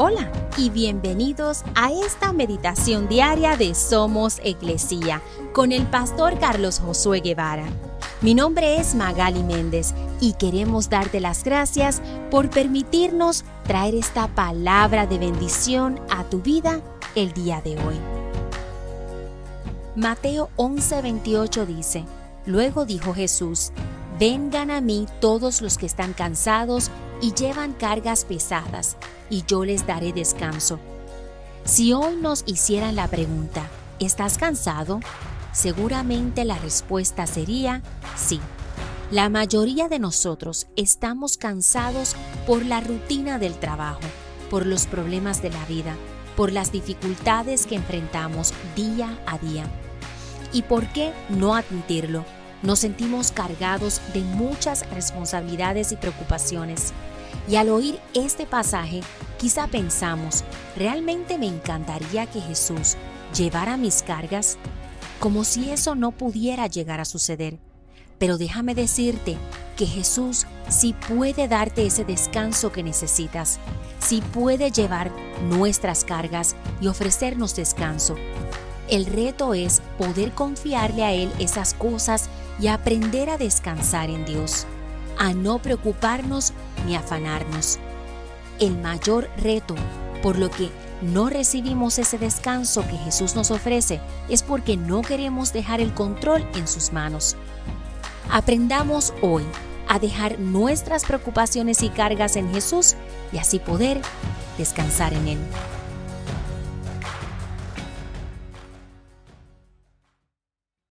Hola y bienvenidos a esta meditación diaria de Somos Iglesia con el pastor Carlos Josué Guevara. Mi nombre es Magali Méndez y queremos darte las gracias por permitirnos traer esta palabra de bendición a tu vida el día de hoy. Mateo 11:28 dice, Luego dijo Jesús, Vengan a mí todos los que están cansados y llevan cargas pesadas, y yo les daré descanso. Si hoy nos hicieran la pregunta, ¿estás cansado? Seguramente la respuesta sería sí. La mayoría de nosotros estamos cansados por la rutina del trabajo, por los problemas de la vida, por las dificultades que enfrentamos día a día. ¿Y por qué no admitirlo? Nos sentimos cargados de muchas responsabilidades y preocupaciones. Y al oír este pasaje, quizá pensamos, ¿realmente me encantaría que Jesús llevara mis cargas? Como si eso no pudiera llegar a suceder. Pero déjame decirte que Jesús sí puede darte ese descanso que necesitas, sí puede llevar nuestras cargas y ofrecernos descanso. El reto es poder confiarle a Él esas cosas y aprender a descansar en Dios, a no preocuparnos ni afanarnos. El mayor reto por lo que no recibimos ese descanso que Jesús nos ofrece es porque no queremos dejar el control en sus manos. Aprendamos hoy a dejar nuestras preocupaciones y cargas en Jesús y así poder descansar en Él.